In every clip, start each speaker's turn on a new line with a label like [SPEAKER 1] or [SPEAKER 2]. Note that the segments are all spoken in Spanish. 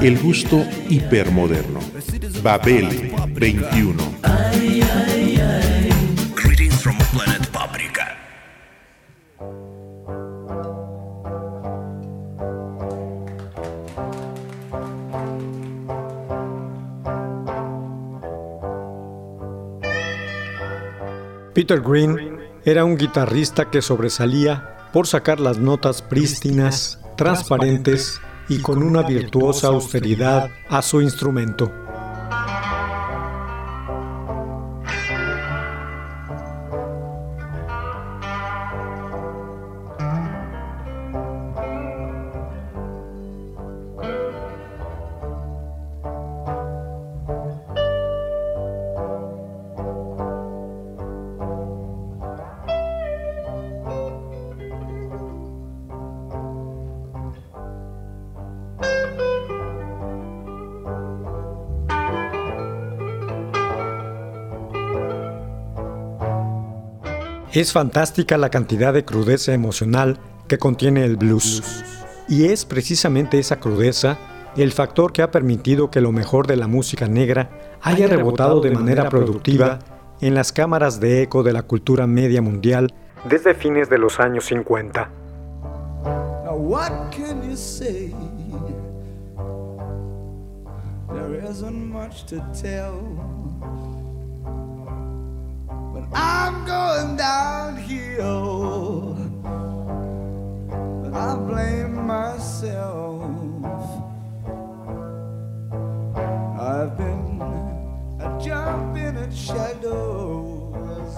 [SPEAKER 1] El gusto hipermoderno. Babel 21.
[SPEAKER 2] Greetings from planet Paprika.
[SPEAKER 3] Peter Green era un guitarrista que sobresalía por sacar las notas prístinas, transparentes y con una virtuosa austeridad a su instrumento. Es fantástica la cantidad de crudeza emocional que contiene el blues. Y es precisamente esa crudeza el factor que ha permitido que lo mejor de la música negra haya rebotado de manera productiva en las cámaras de eco de la cultura media mundial desde fines de los años 50.
[SPEAKER 4] Now what can you say? There isn't much to tell. I'm going downhill. But I blame myself. I've been a jumping at shadows.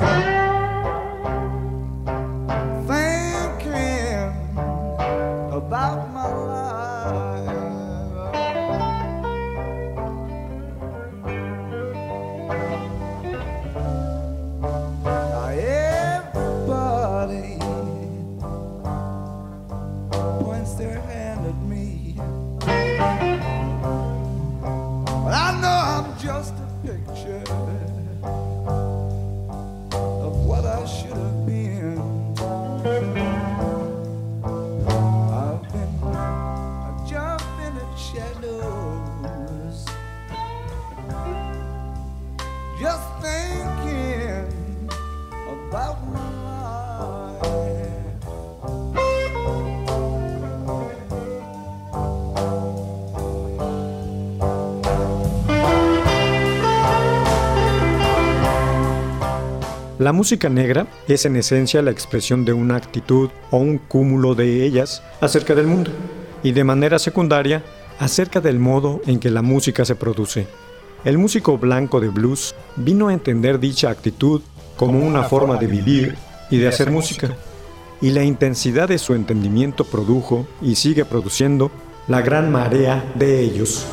[SPEAKER 3] La música negra es en esencia la expresión de una actitud o un cúmulo de ellas acerca del mundo y de manera secundaria acerca del modo en que la música se produce. El músico blanco de blues vino a entender dicha actitud como una forma de vivir y de hacer música, y la intensidad de su entendimiento produjo y sigue produciendo la gran marea de ellos.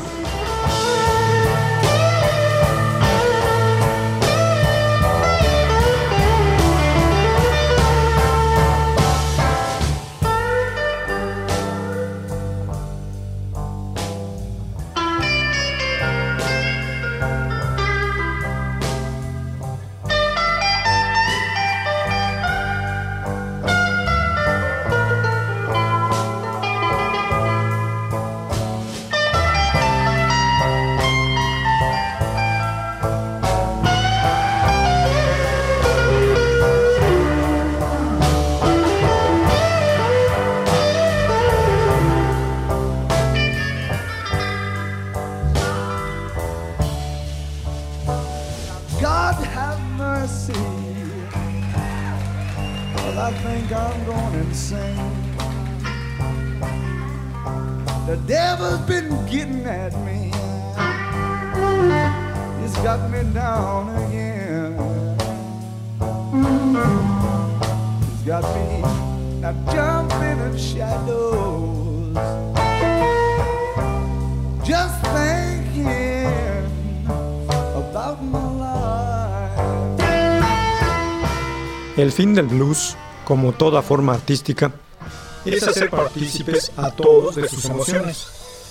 [SPEAKER 4] I'm going insane. The devil's been getting at me. He's got me down again. He's got me now jumping in shadows. just thinking about my life.
[SPEAKER 3] El fin del blues, como toda forma artística, es hacer partícipes a todos de sus emociones.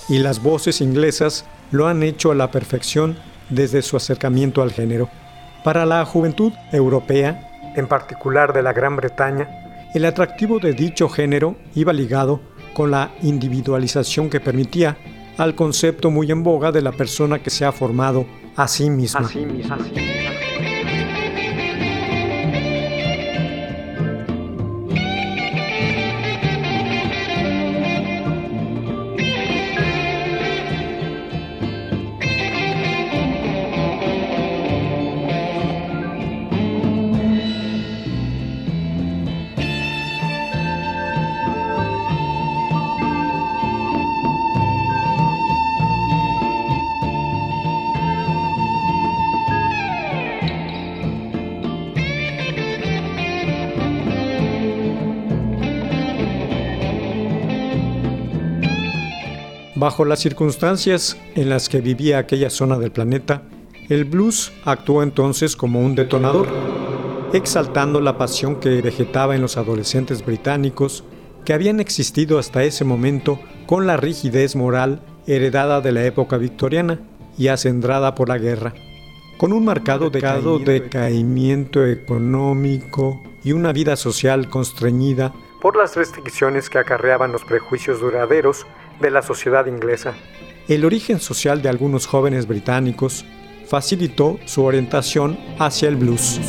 [SPEAKER 3] Y las voces inglesas lo han hecho a la perfección desde su acercamiento al género. Para la juventud europea, en particular de la Gran Bretaña, el atractivo de dicho género iba ligado con la individualización que permitía al concepto muy en boga de la persona que se ha formado a sí misma. Bajo las circunstancias en las que vivía aquella zona del planeta, el blues actuó entonces como un detonador, exaltando la pasión que vegetaba en los adolescentes británicos que habían existido hasta ese momento con la rigidez moral heredada de la época victoriana y acendrada por la guerra, con un marcado decaimiento, decaimiento económico y una vida social constreñida por las restricciones que acarreaban los prejuicios duraderos de la sociedad inglesa. El origen social de algunos jóvenes británicos facilitó su orientación hacia el blues.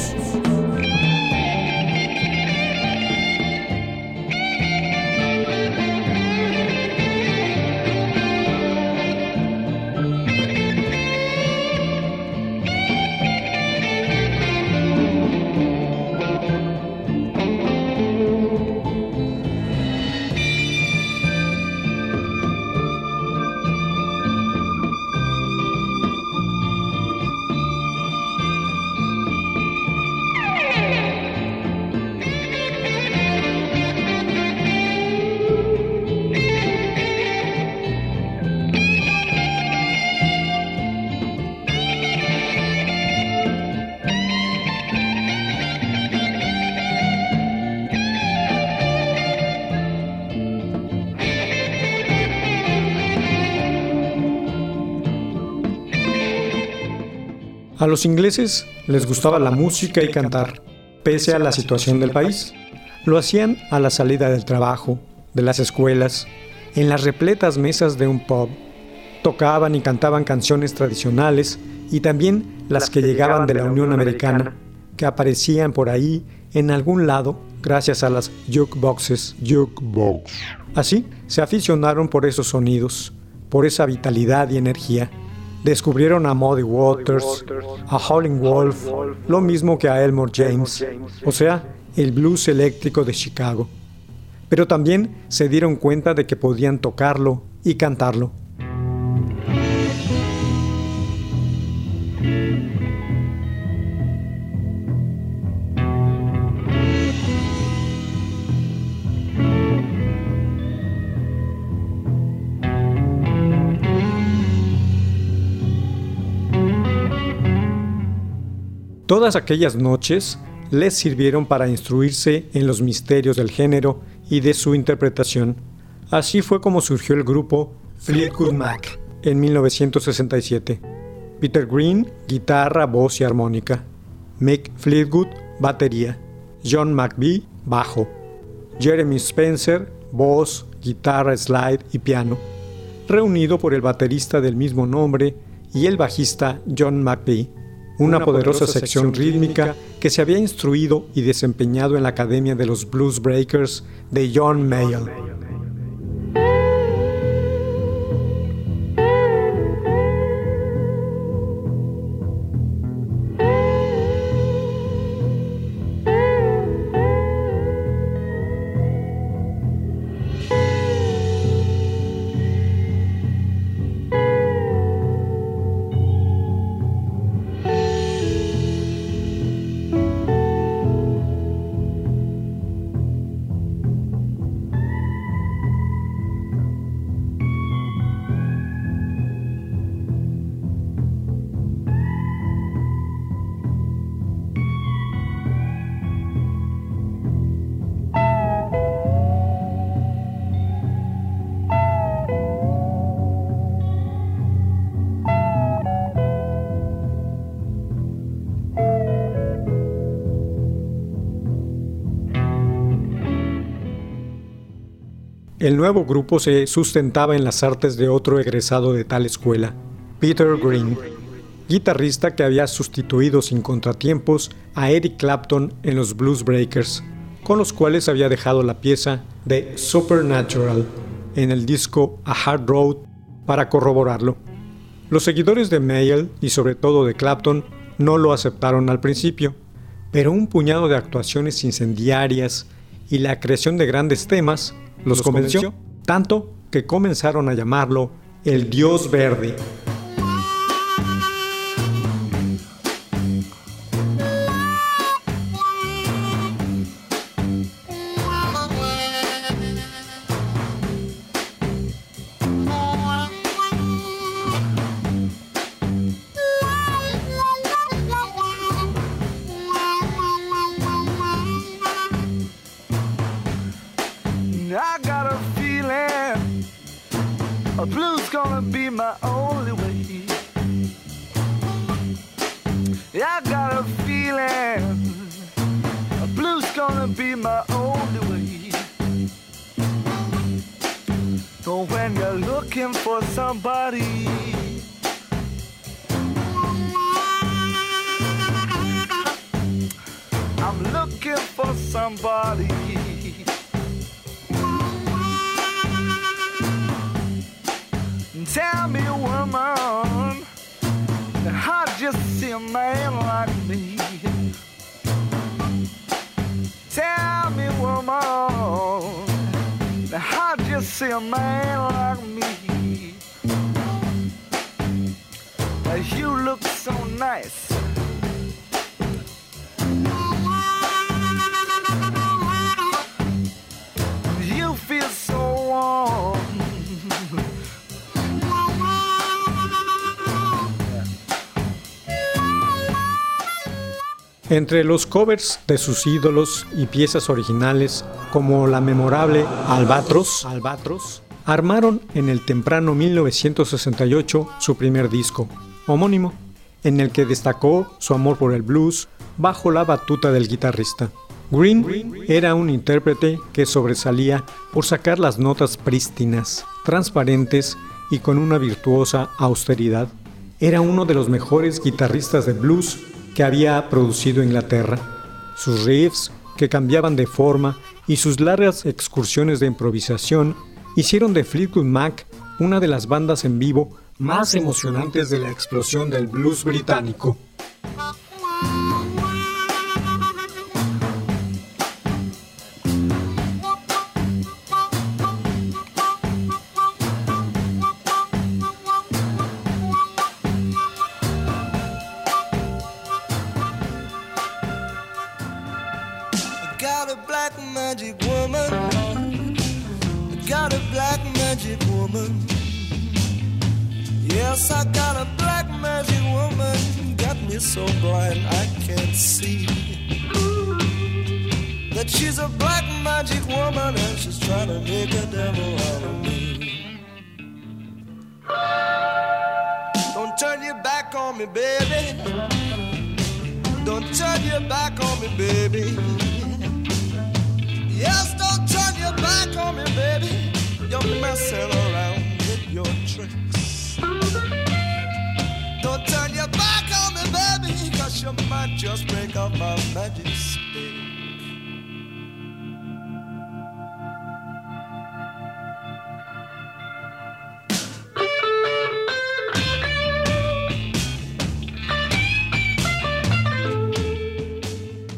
[SPEAKER 3] A los ingleses les gustaba la música y cantar, pese a la situación del país. Lo hacían a la salida del trabajo, de las escuelas, en las repletas mesas de un pub. Tocaban y cantaban canciones tradicionales y también las que llegaban de la Unión Americana, que aparecían por ahí en algún lado gracias a las jukeboxes. Jukebox. Así se aficionaron por esos sonidos, por esa vitalidad y energía Descubrieron a Muddy Waters, a Howling Wolf, lo mismo que a Elmore James, o sea, el blues eléctrico de Chicago. Pero también se dieron cuenta de que podían tocarlo y cantarlo. Todas aquellas noches les sirvieron para instruirse en los misterios del género y de su interpretación. Así fue como surgió el grupo Fleetwood Mac en 1967. Peter Green, guitarra, voz y armónica. Mick Fleetwood, batería. John McBee, bajo. Jeremy Spencer, voz, guitarra, slide y piano. Reunido por el baterista del mismo nombre y el bajista John McBee una, poderosa, sección rítmica que se había instruido y desempeñado en la Academia de los Blues Breakers de John Mayall. El nuevo grupo se sustentaba en las artes de otro egresado de tal escuela, Peter Green, guitarrista que había sustituido sin contratiempos a Eric Clapton en los Blues Breakers, con los cuales había dejado la pieza de Supernatural en el disco A Hard Road para corroborarlo. Los seguidores de Mayall y sobre todo de Clapton no lo aceptaron al principio, pero un puñado de actuaciones incendiarias y la creación de grandes temas los, convenció, tanto que comenzaron a llamarlo el Dios Verde.
[SPEAKER 4] Gonna be my only way. I got a feeling blues gonna be my only way. So when you're looking for somebody. I'm looking for somebody. Tell me, woman, how'd you see a man like me? Tell me, woman, how'd you see a man like me? You look so nice.
[SPEAKER 3] Entre los covers de sus ídolos y piezas originales, como la memorable Albatros, Albatros, armaron en el temprano 1968 su primer disco, homónimo, en el que destacó su amor por el blues bajo la batuta del guitarrista. Green era un intérprete que sobresalía por sacar las notas prístinas, transparentes y con una virtuosa austeridad. Era uno de los mejores guitarristas de blues que había producido Inglaterra. Sus riffs, que cambiaban de forma, y sus largas excursiones de improvisación hicieron de Fleetwood Mac una de las bandas en vivo más emocionantes de la explosión del blues británico.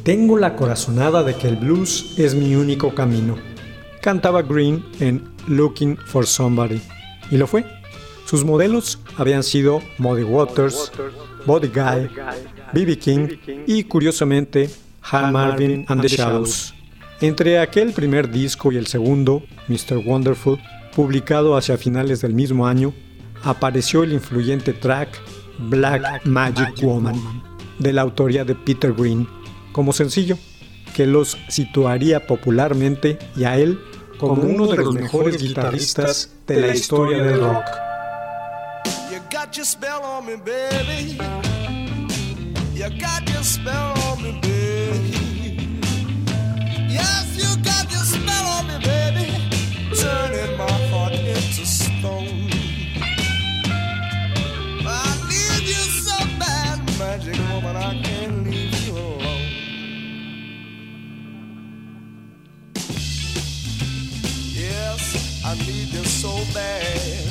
[SPEAKER 3] Tengo la corazonada de que el blues es mi único camino. Cantaba Green en Looking for Somebody. Y lo fue. Sus modelos habían sido Muddy Waters, Body Guy, B.B. King y, curiosamente, Hal Marvin and the Shadows. Entre aquel primer disco y el segundo, Mr. Wonderful, publicado hacia finales del mismo año, apareció el influyente track Black Magic Woman, de la autoría de Peter Green, como sencillo, que los situaría popularmente y a él como uno de los mejores guitarristas de la historia del rock.
[SPEAKER 5] got your spell on me, baby. You got your spell on me, baby. Yes, you got your spell on me, baby.
[SPEAKER 4] Turning my heart into stone. I need you so bad, magic woman, I can't leave you alone. Yes, I need you so bad.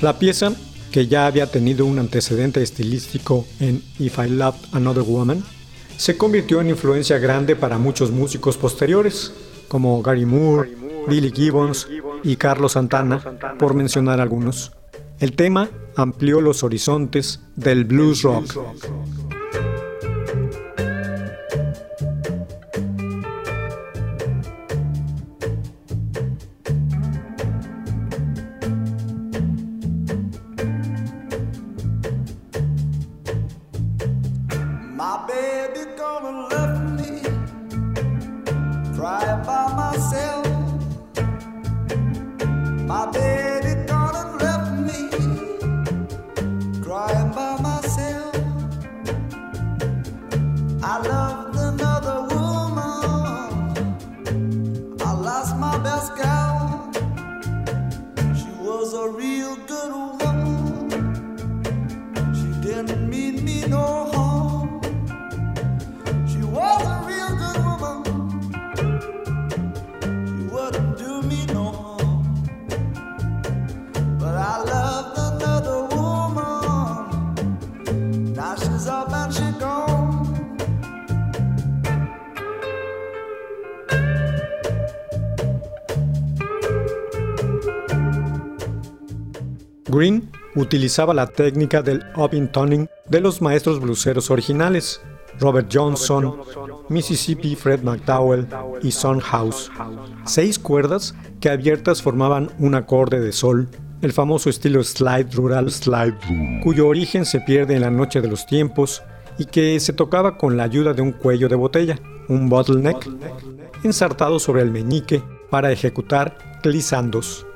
[SPEAKER 3] La pieza, que ya había tenido un antecedente estilístico en If I Loved Another Woman, se convirtió en influencia grande para muchos músicos posteriores, como Gary Moore, Billy Gibbons y Carlos Santana, por mencionar algunos. El tema amplió los horizontes del blues rock.
[SPEAKER 4] Lost my
[SPEAKER 3] utilizaba la técnica del up toning de los maestros bluseros originales, Robert Johnson, Mississippi Fred McDowell y Son House. Seis cuerdas que abiertas formaban un acorde de sol, el famoso estilo slide rural, slide, cuyo origen se pierde en la noche de los tiempos y que se tocaba con la ayuda de un cuello de botella, un bottleneck, ensartado sobre el meñique para ejecutar glissandos.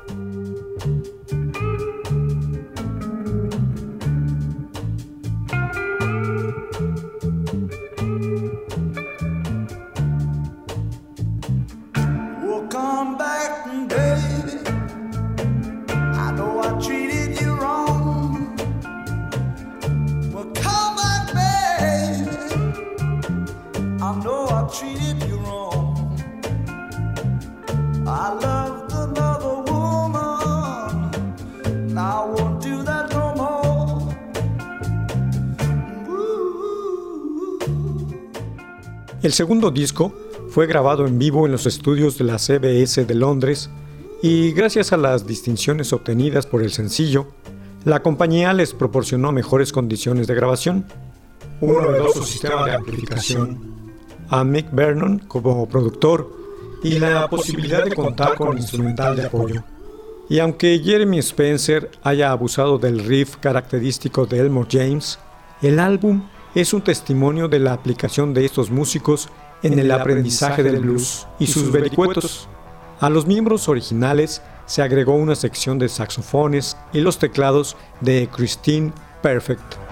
[SPEAKER 3] Segundo disco fue grabado en vivo en los estudios de la CBS de Londres y gracias a las distinciones obtenidas por el sencillo, la compañía les proporcionó mejores condiciones de grabación, un novedoso sistema de amplificación, a Mick Vernon como productor y la posibilidad de contar con instrumental de apoyo. Y aunque Jeremy Spencer haya abusado del riff característico de Elmore James, el álbum es un testimonio de la aplicación de estos músicos en el aprendizaje del blues y sus vericuetos. A los miembros originales se agregó una sección de saxofones y los teclados de Christine Perfect.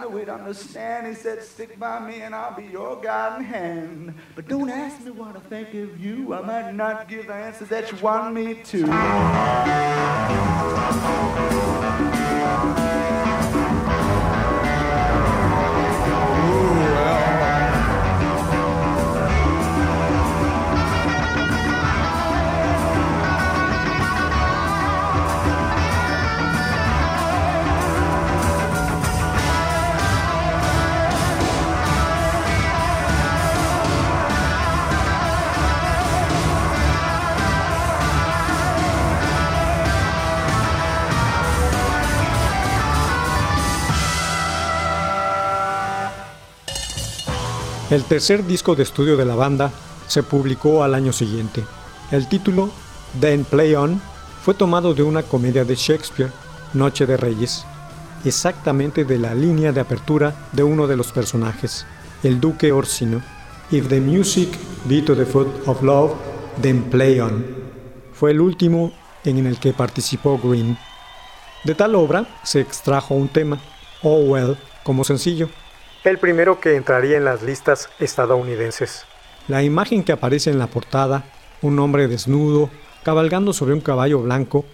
[SPEAKER 4] Knew He'd understand. He said, Stick by me and I'll be your guiding hand. But don't ask me what I think of you. I might not give the that you want me to.
[SPEAKER 3] El tercer disco de estudio de la banda se publicó al año siguiente. El título, Then Play On, fue tomado de una comedia de Shakespeare, Noche de Reyes, exactamente de la línea de apertura de uno de los personajes, el duque Orsino. If the music be to the foot of love, then play on. Fue el último en el que participó Green. De tal obra se extrajo un tema, Oh Well, como sencillo el primero que entraría en las listas estadounidenses. La imagen que aparece en la portada, un hombre desnudo, cabalgando sobre un caballo blanco,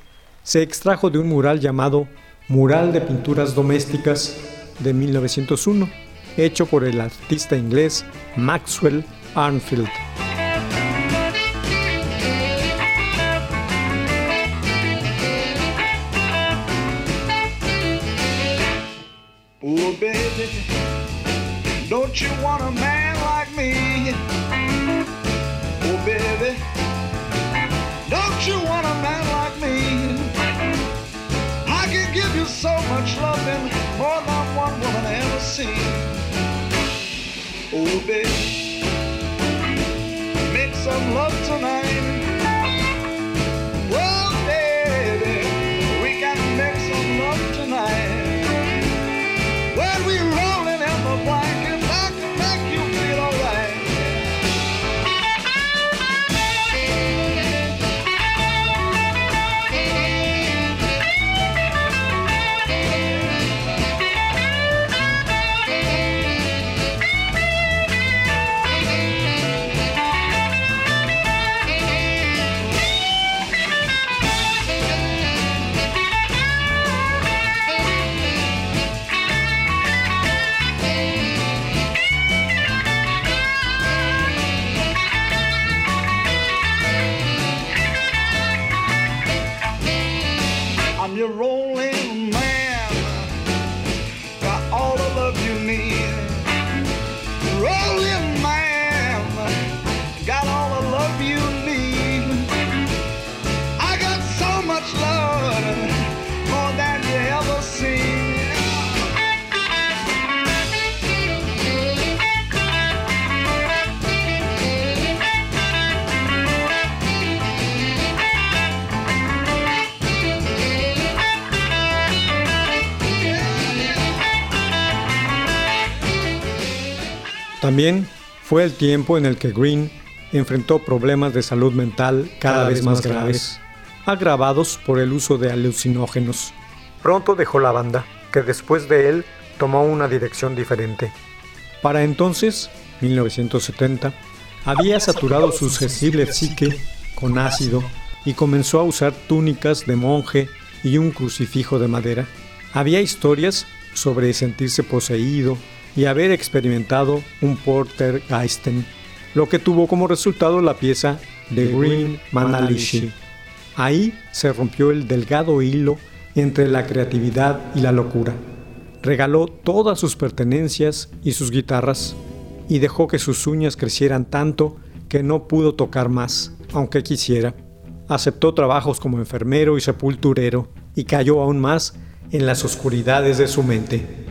[SPEAKER 3] se extrajo de un mural llamado Mural de Pinturas Domésticas de 1901, hecho por el artista inglés Maxwell Arnfield.
[SPEAKER 4] You so much loving, more than one woman ever seen. Oh, baby. Make some love tonight. I'm your rolling
[SPEAKER 3] También fue el tiempo en el que Green enfrentó problemas de salud mental cada, vez más graves, agravados por el uso de alucinógenos. Pronto dejó la banda, que después de él tomó una dirección diferente. Para entonces, 1970, había saturado su sensible psique con ácido y comenzó a usar túnicas de monje y un crucifijo de madera. Había historias sobre sentirse poseído y haber experimentado un Portergeisten, lo que tuvo como resultado la pieza The Green Manalishi. Ahí se rompió el delgado hilo entre la creatividad y la locura. Regaló todas sus pertenencias y sus guitarras y dejó que sus uñas crecieran tanto que no pudo tocar más, aunque quisiera. Aceptó trabajos como enfermero y sepulturero y cayó aún más en las oscuridades de su mente.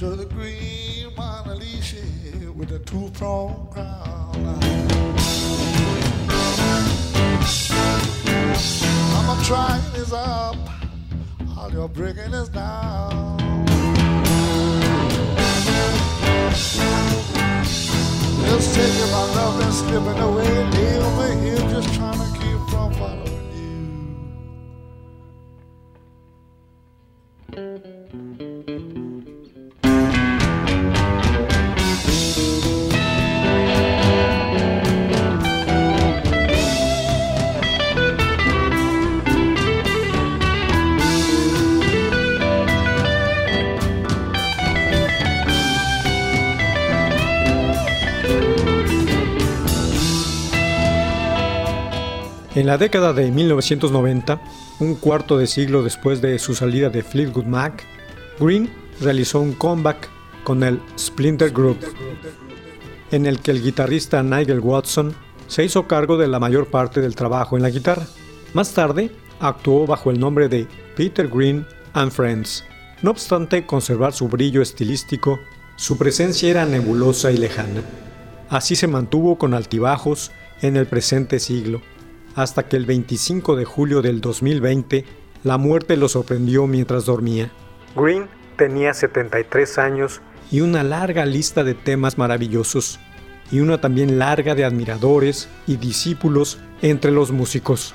[SPEAKER 6] So the
[SPEAKER 7] green Mona Lisa with a two-pronged crown. I'm trying is up, all you're breaking is down. Taking my love and slipping away, leaving me here just trying to keep from following
[SPEAKER 3] En la década de 1990, un cuarto de siglo después de su salida de Fleetwood Mac, Green realizó un comeback con el Splinter Group, en el que el guitarrista Nigel Watson se hizo cargo de la mayor parte del trabajo en la guitarra. Más tarde, actuó bajo el nombre de Peter Green and Friends. No obstante conservar su brillo estilístico, su presencia era nebulosa y lejana. Así se mantuvo con altibajos en el presente siglo, hasta que el 25 de julio del 2020 la muerte lo sorprendió mientras dormía. Green tenía 73 años y una larga lista de temas maravillosos, y una también larga de admiradores y discípulos entre los músicos.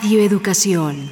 [SPEAKER 8] Radio Educación.